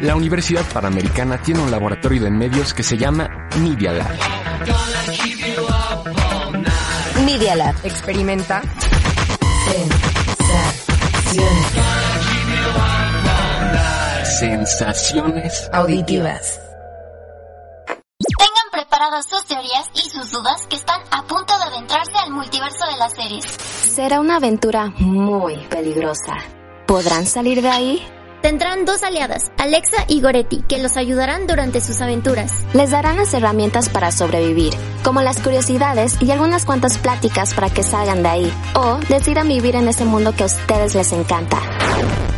La Universidad Panamericana tiene un laboratorio de medios que se llama Media Lab. Media Lab. Experimenta. Sensaciones Auditivas. Tengan preparadas sus teorías y sus dudas que están a punto de adentrarse al multiverso de las series. Será una aventura muy peligrosa. ¿Podrán salir de ahí? Tendrán dos aliadas, Alexa y Goretti, que los ayudarán durante sus aventuras. Les darán las herramientas para sobrevivir, como las curiosidades y algunas cuantas pláticas para que salgan de ahí o decidan vivir en ese mundo que a ustedes les encanta.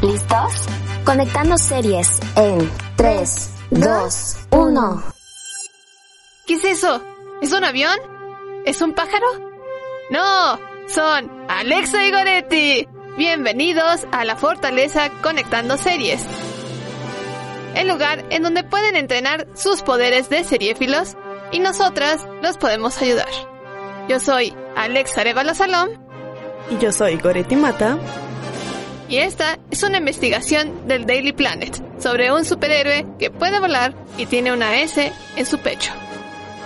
¿Listos? Conectando series en 3, 2, 1. ¿Qué es eso? ¿Es un avión? ¿Es un pájaro? No, son Alexa y Goretti. Bienvenidos a la Fortaleza Conectando Series. El lugar en donde pueden entrenar sus poderes de seriéfilos y nosotras los podemos ayudar. Yo soy Alexa Arevalo Salom Y yo soy Goretti Mata. y esta es una investigación del Daily Planet sobre un superhéroe que puede volar y tiene una S en su pecho.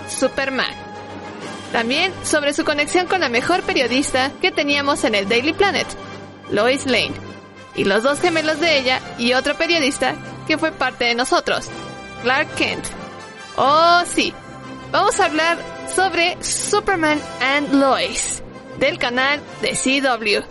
Superman. También sobre su conexión con la mejor periodista que teníamos en el Daily Planet, Lois Lane, y los dos gemelos de ella y otro periodista que fue parte de nosotros, Clark Kent. Oh, sí, vamos a hablar sobre Superman and Lois, del canal de CW.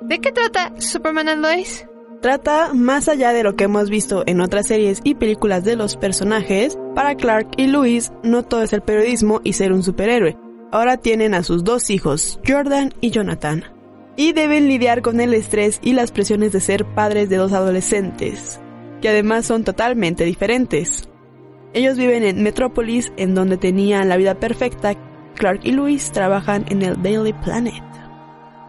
¿De qué trata Superman and Lois? Trata, más allá de lo que hemos visto en otras series y películas de los personajes, para Clark y Louis no todo es el periodismo y ser un superhéroe. Ahora tienen a sus dos hijos, Jordan y Jonathan. Y deben lidiar con el estrés y las presiones de ser padres de dos adolescentes, que además son totalmente diferentes. Ellos viven en Metrópolis, en donde tenían la vida perfecta. Clark y Louis trabajan en el Daily Planet.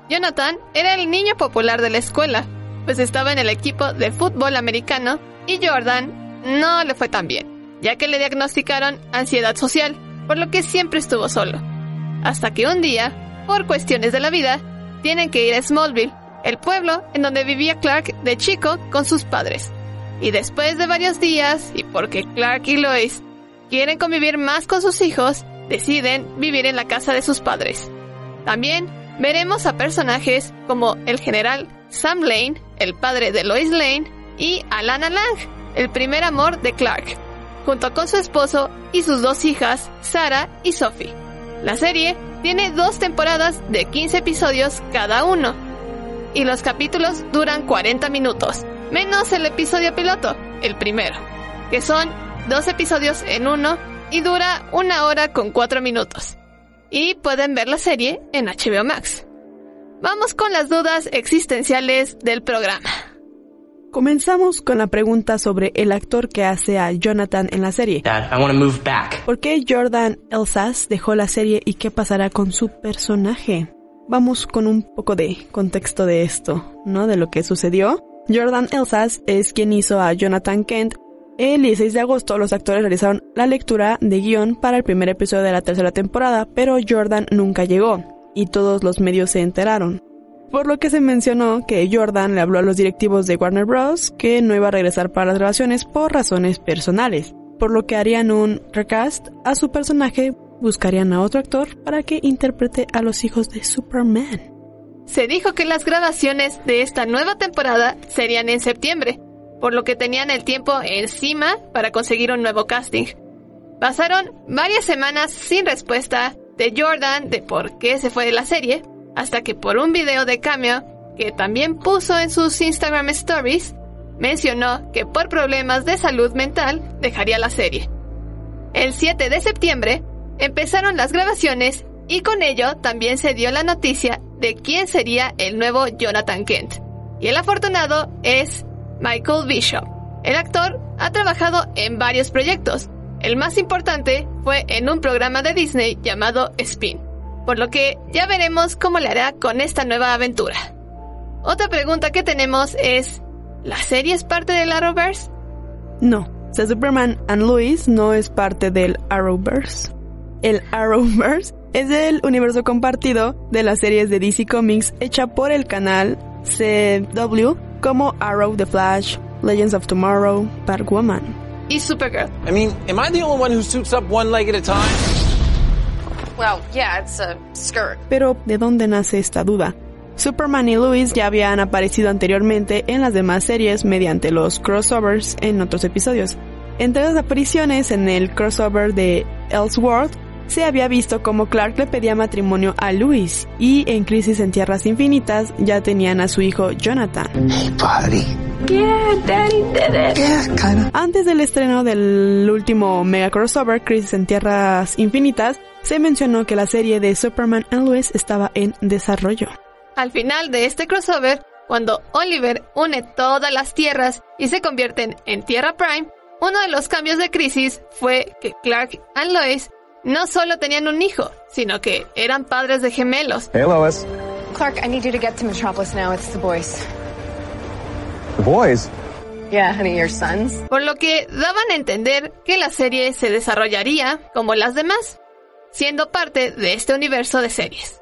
Jonathan era el niño popular de la escuela, pues estaba en el equipo de fútbol americano y Jordan no le fue tan bien, ya que le diagnosticaron ansiedad social, por lo que siempre estuvo solo. Hasta que un día, por cuestiones de la vida, tienen que ir a Smallville, el pueblo en donde vivía Clark de chico con sus padres. Y después de varios días, y porque Clark y Lois quieren convivir más con sus hijos, deciden vivir en la casa de sus padres. También veremos a personajes como el general Sam Lane, el padre de Lois Lane, y Alana Lang, el primer amor de Clark, junto con su esposo y sus dos hijas, Sarah y Sophie. La serie tiene dos temporadas de 15 episodios cada uno, y los capítulos duran 40 minutos, menos el episodio piloto, el primero, que son dos episodios en uno y dura una hora con 4 minutos. Y pueden ver la serie en HBO Max. Vamos con las dudas existenciales del programa. Comenzamos con la pregunta sobre el actor que hace a Jonathan en la serie. Dad, I want to move back. ¿Por qué Jordan Elsas dejó la serie y qué pasará con su personaje? Vamos con un poco de contexto de esto, ¿no? De lo que sucedió. Jordan Elsas es quien hizo a Jonathan Kent. El 16 de agosto los actores realizaron la lectura de guion para el primer episodio de la tercera temporada, pero Jordan nunca llegó y todos los medios se enteraron. Por lo que se mencionó que Jordan le habló a los directivos de Warner Bros. que no iba a regresar para las grabaciones por razones personales, por lo que harían un recast a su personaje, buscarían a otro actor para que interprete a los hijos de Superman. Se dijo que las grabaciones de esta nueva temporada serían en septiembre, por lo que tenían el tiempo encima para conseguir un nuevo casting. Pasaron varias semanas sin respuesta de Jordan de por qué se fue de la serie, hasta que por un video de Cameo, que también puso en sus Instagram Stories, mencionó que por problemas de salud mental dejaría la serie. El 7 de septiembre empezaron las grabaciones y con ello también se dio la noticia de quién sería el nuevo Jonathan Kent. Y el afortunado es Michael Bishop. El actor ha trabajado en varios proyectos. El más importante fue en un programa de Disney llamado Spin, por lo que ya veremos cómo le hará con esta nueva aventura. Otra pregunta que tenemos es, ¿la serie es parte del Arrowverse? No, The Superman and Lois no es parte del Arrowverse. El Arrowverse es el universo compartido de las series de DC Comics hecha por el canal CW como Arrow, The Flash, Legends of Tomorrow, Batwoman. Y Supergirl. I mean, am I the only one who suits up one leg at a time? Well, yeah, it's a skirt. Pero, ¿de dónde nace esta duda? Superman y Lois ya habían aparecido anteriormente en las demás series mediante los crossovers en otros episodios. Entre las apariciones en el crossover de Elseworld, se había visto como Clark le pedía matrimonio a Lois y en Crisis en Tierras Infinitas ya tenían a su hijo Jonathan. Antes del estreno del último mega crossover, Crisis en Tierras Infinitas, se mencionó que la serie de Superman and Lois estaba en desarrollo. Al final de este crossover, cuando Oliver une todas las tierras y se convierten en Tierra Prime, uno de los cambios de crisis fue que Clark y Lois no solo tenían un hijo, sino que eran padres de gemelos. Hey, Lois. Clark, I need you to get to Metropolis now. It's the boys. The boys? Yeah, honey, your sons. Por lo que daban a entender que la serie se desarrollaría como las demás, siendo parte de este universo de series.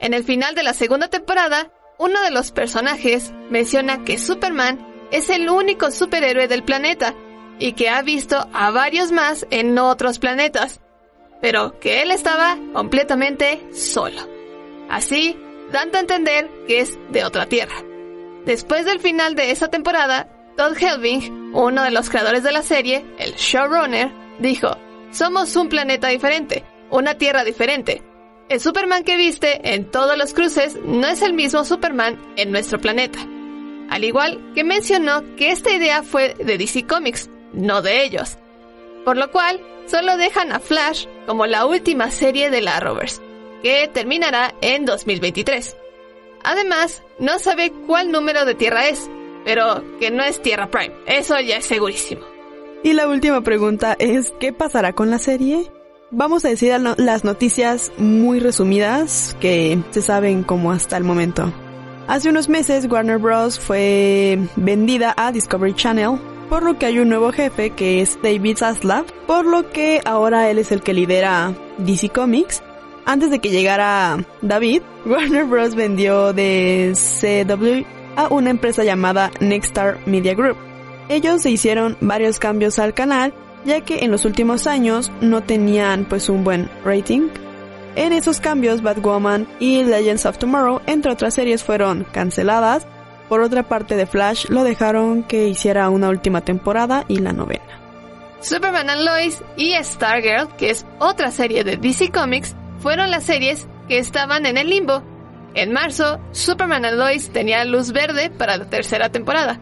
En el final de la segunda temporada, uno de los personajes menciona que Superman es el único superhéroe del planeta y que ha visto a varios más en otros planetas, pero que él estaba completamente solo. Así, dando a entender que es de otra tierra. Después del final de esa temporada, Todd Helving, uno de los creadores de la serie, el showrunner, dijo, somos un planeta diferente, una tierra diferente. El Superman que viste en todos los cruces no es el mismo Superman en nuestro planeta. Al igual que mencionó que esta idea fue de DC Comics, no de ellos. Por lo cual, solo dejan a Flash como la última serie de la Rovers, que terminará en 2023. Además, no sabe cuál número de Tierra es, pero que no es Tierra Prime, eso ya es segurísimo. Y la última pregunta es, ¿qué pasará con la serie? Vamos a decir las noticias muy resumidas que se saben como hasta el momento. Hace unos meses Warner Bros. fue vendida a Discovery Channel, por lo que hay un nuevo jefe que es David Zaslav, por lo que ahora él es el que lidera DC Comics. Antes de que llegara David, Warner Bros. vendió de CW a una empresa llamada Nexstar Media Group. Ellos se hicieron varios cambios al canal ya que en los últimos años no tenían pues un buen rating. En esos cambios Batwoman y Legends of Tomorrow, entre otras series, fueron canceladas. Por otra parte de Flash lo dejaron que hiciera una última temporada y la novena. Superman and Lois y Stargirl, que es otra serie de DC Comics, fueron las series que estaban en el limbo. En marzo, Superman and Lois tenía luz verde para la tercera temporada.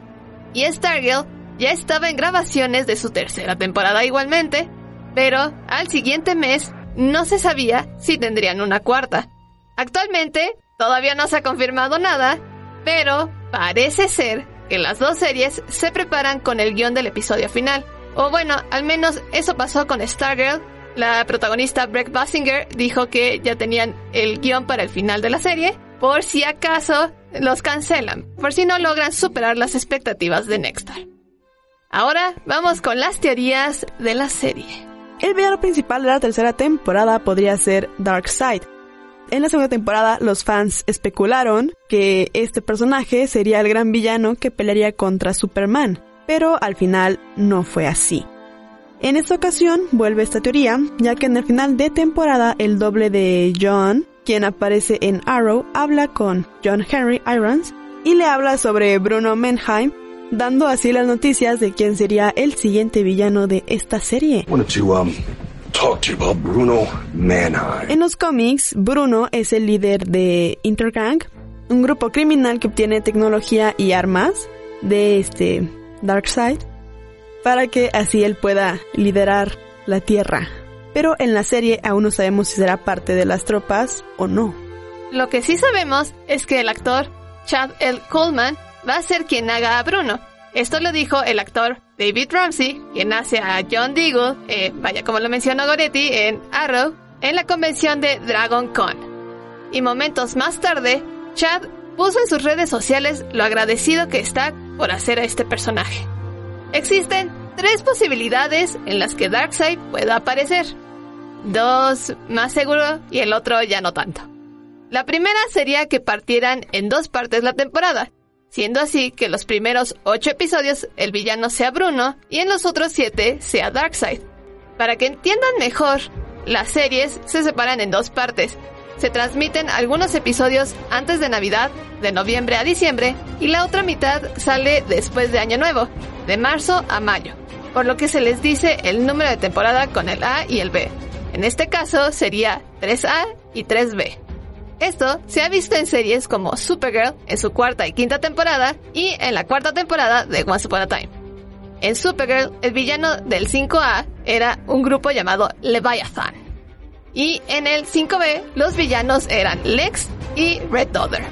Y Stargirl ya estaba en grabaciones de su tercera temporada igualmente, pero al siguiente mes no se sabía si tendrían una cuarta. Actualmente todavía no se ha confirmado nada, pero parece ser que las dos series se preparan con el guion del episodio final. O bueno, al menos eso pasó con Stargirl. La protagonista Breck Basinger dijo que ya tenían el guion para el final de la serie, por si acaso los cancelan, por si no logran superar las expectativas de Nexstar. Ahora vamos con las teorías de la serie. El villano principal de la tercera temporada podría ser Darkseid. En la segunda temporada, los fans especularon que este personaje sería el gran villano que pelearía contra Superman, pero al final no fue así. En esta ocasión vuelve esta teoría, ya que en el final de temporada el doble de John, quien aparece en Arrow, habla con John Henry Irons y le habla sobre Bruno Menheim, dando así las noticias de quién sería el siguiente villano de esta serie. En los cómics, Bruno es el líder de Intergang, un grupo criminal que obtiene tecnología y armas de este Darkseid para que así él pueda liderar la Tierra. Pero en la serie aún no sabemos si será parte de las tropas o no. Lo que sí sabemos es que el actor Chad L. Coleman va a ser quien haga a Bruno. Esto lo dijo el actor David Ramsey, quien hace a John Deagle, eh, vaya como lo mencionó Goretti en Arrow, en la convención de Dragon Con. Y momentos más tarde, Chad puso en sus redes sociales lo agradecido que está por hacer a este personaje. Existen tres posibilidades en las que Darkseid pueda aparecer. Dos más seguro y el otro ya no tanto. La primera sería que partieran en dos partes la temporada, siendo así que los primeros ocho episodios el villano sea Bruno y en los otros siete sea Darkseid. Para que entiendan mejor, las series se separan en dos partes. Se transmiten algunos episodios antes de Navidad, de noviembre a diciembre, y la otra mitad sale después de Año Nuevo, de marzo a mayo, por lo que se les dice el número de temporada con el A y el B. En este caso sería 3A y 3B. Esto se ha visto en series como Supergirl en su cuarta y quinta temporada y en la cuarta temporada de Once Upon a Time. En Supergirl, el villano del 5A era un grupo llamado Leviathan. Y en el 5B, los villanos eran Lex y Red Daughter.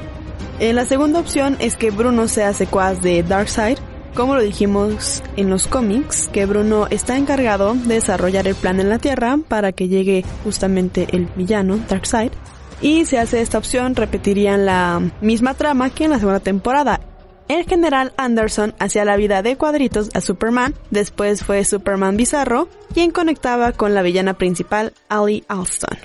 En la segunda opción es que Bruno sea secuaz de Darkseid, como lo dijimos en los cómics, que Bruno está encargado de desarrollar el plan en la Tierra para que llegue justamente el villano, Darkseid, y si hace esta opción repetirían la misma trama que en la segunda temporada. El general Anderson hacía la vida de cuadritos a Superman, después fue Superman Bizarro, quien conectaba con la villana principal, Ali Alston.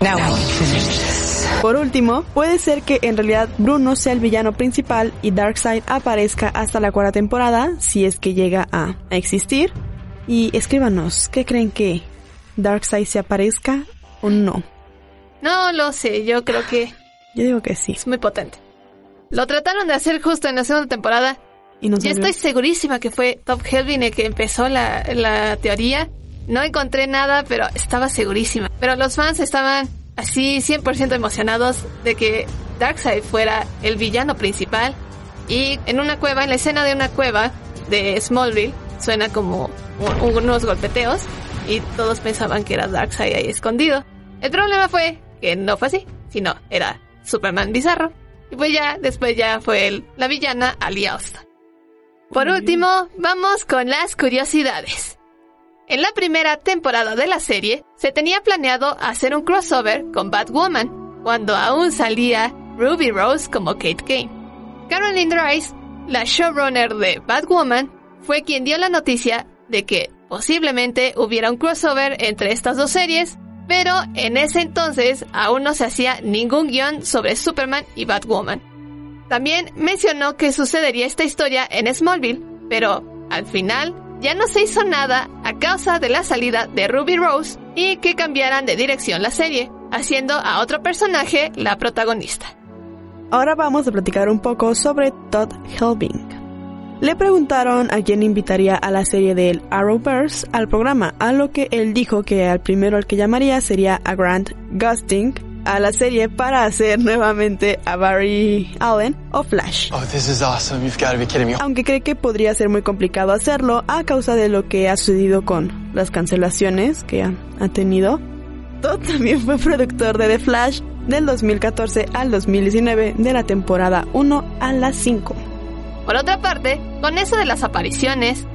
Por último, puede ser que en realidad Bruno sea el villano principal y Darkseid aparezca hasta la cuarta temporada, si es que llega a existir. Y escríbanos, ¿qué creen que Darkseid se aparezca o no? No lo sé, yo creo que Yo digo que sí. es muy potente. Lo trataron de hacer justo en la segunda temporada. Y no Yo estoy segurísima que fue Top Helvin el que empezó la, la teoría. No encontré nada, pero estaba segurísima. Pero los fans estaban así 100% emocionados de que Darkseid fuera el villano principal. Y en una cueva, en la escena de una cueva de Smallville, suena como un- unos golpeteos. Y todos pensaban que era Darkseid ahí escondido. El problema fue que no fue así, sino era Superman bizarro. Y pues ya, después ya fue el- la villana Ali Austin. Por último, vamos con las curiosidades. En la primera temporada de la serie, se tenía planeado hacer un crossover con Batwoman, cuando aún salía Ruby Rose como Kate Kane. Caroline Rice, la showrunner de Batwoman, fue quien dio la noticia de que posiblemente hubiera un crossover entre estas dos series, pero en ese entonces aún no se hacía ningún guion sobre Superman y Batwoman. También mencionó que sucedería esta historia en Smallville, pero al final ya no se hizo nada a causa de la salida de Ruby Rose y que cambiaran de dirección la serie, haciendo a otro personaje la protagonista. Ahora vamos a platicar un poco sobre Todd Helbing. Le preguntaron a quién invitaría a la serie del Arrowverse al programa, a lo que él dijo que al primero al que llamaría sería a Grant Gustin a la serie para hacer nuevamente a Barry Allen o Flash. Oh, this is awesome. You've got to be kidding me. Aunque cree que podría ser muy complicado hacerlo a causa de lo que ha sucedido con las cancelaciones que ha, ha tenido. Todd también fue productor de The Flash del 2014 al 2019 de la temporada 1 a la 5. Por otra parte, con eso de las apariciones,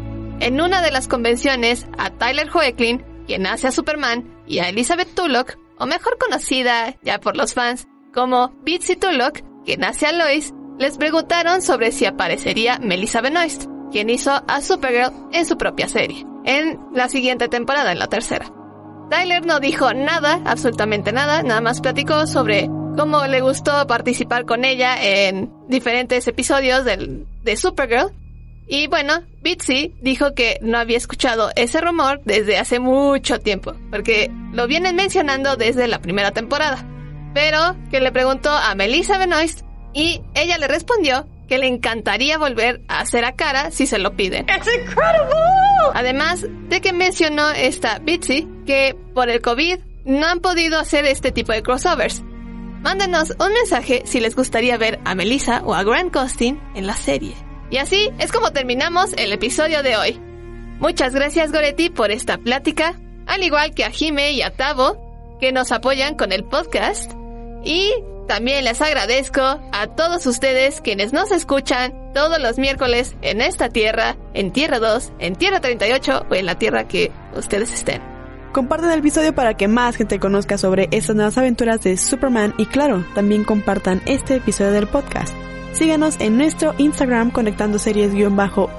en una de las convenciones a Tyler Hoechlin, quien hace a Superman, y a Elizabeth Tulloch, o mejor conocida ya por los fans como Bitsy Tulloch, quien hace a Lois, les preguntaron sobre si aparecería Melissa Benoist, quien hizo a Supergirl en su propia serie, en la siguiente temporada, en la tercera. Tyler no dijo nada, absolutamente nada, nada más platicó sobre cómo le gustó participar con ella en diferentes episodios del, de Supergirl. Y bueno, Bitsy dijo que no había escuchado ese rumor desde hace mucho tiempo, porque lo vienen mencionando desde la primera temporada. Pero que le preguntó a Melissa Benoist y ella le respondió que le encantaría volver a hacer a cara si se lo piden. Además de que mencionó esta Bitsy que por el COVID no han podido hacer este tipo de crossovers. Mándenos un mensaje si les gustaría ver a Melissa o a Grant Costin en la serie. Y así es como terminamos el episodio de hoy. Muchas gracias Goretti por esta plática, al igual que a Jime y a Tavo, que nos apoyan con el podcast. Y también les agradezco a todos ustedes quienes nos escuchan todos los miércoles en esta tierra, en Tierra 2, en Tierra 38 o en la tierra que ustedes estén. Compartan el episodio para que más gente conozca sobre estas nuevas aventuras de Superman y claro, también compartan este episodio del podcast. Síganos en nuestro Instagram conectando series-up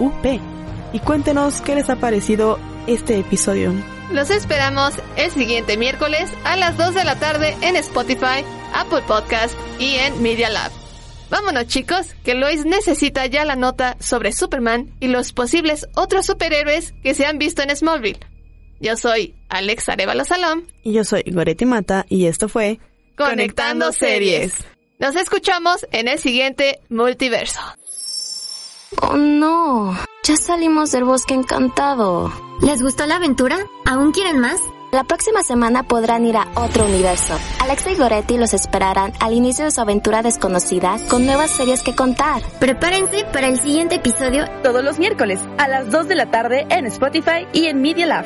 y cuéntenos qué les ha parecido este episodio. Los esperamos el siguiente miércoles a las 2 de la tarde en Spotify, Apple Podcast y en Media Lab. Vámonos chicos, que Lois necesita ya la nota sobre Superman y los posibles otros superhéroes que se han visto en Smallville. Yo soy Alex Arevalo Salom. Y yo soy Goretti Mata y esto fue Conectando, series. Nos escuchamos en el siguiente multiverso. Oh no, ya salimos del bosque encantado. ¿Les gustó la aventura? ¿Aún quieren más? La próxima semana podrán ir a otro universo. Alexa y Goretti los esperarán al inicio de su aventura desconocida con nuevas series que contar. Prepárense para el siguiente episodio Todos los miércoles a las 2 de la tarde en Spotify y en Media Lab.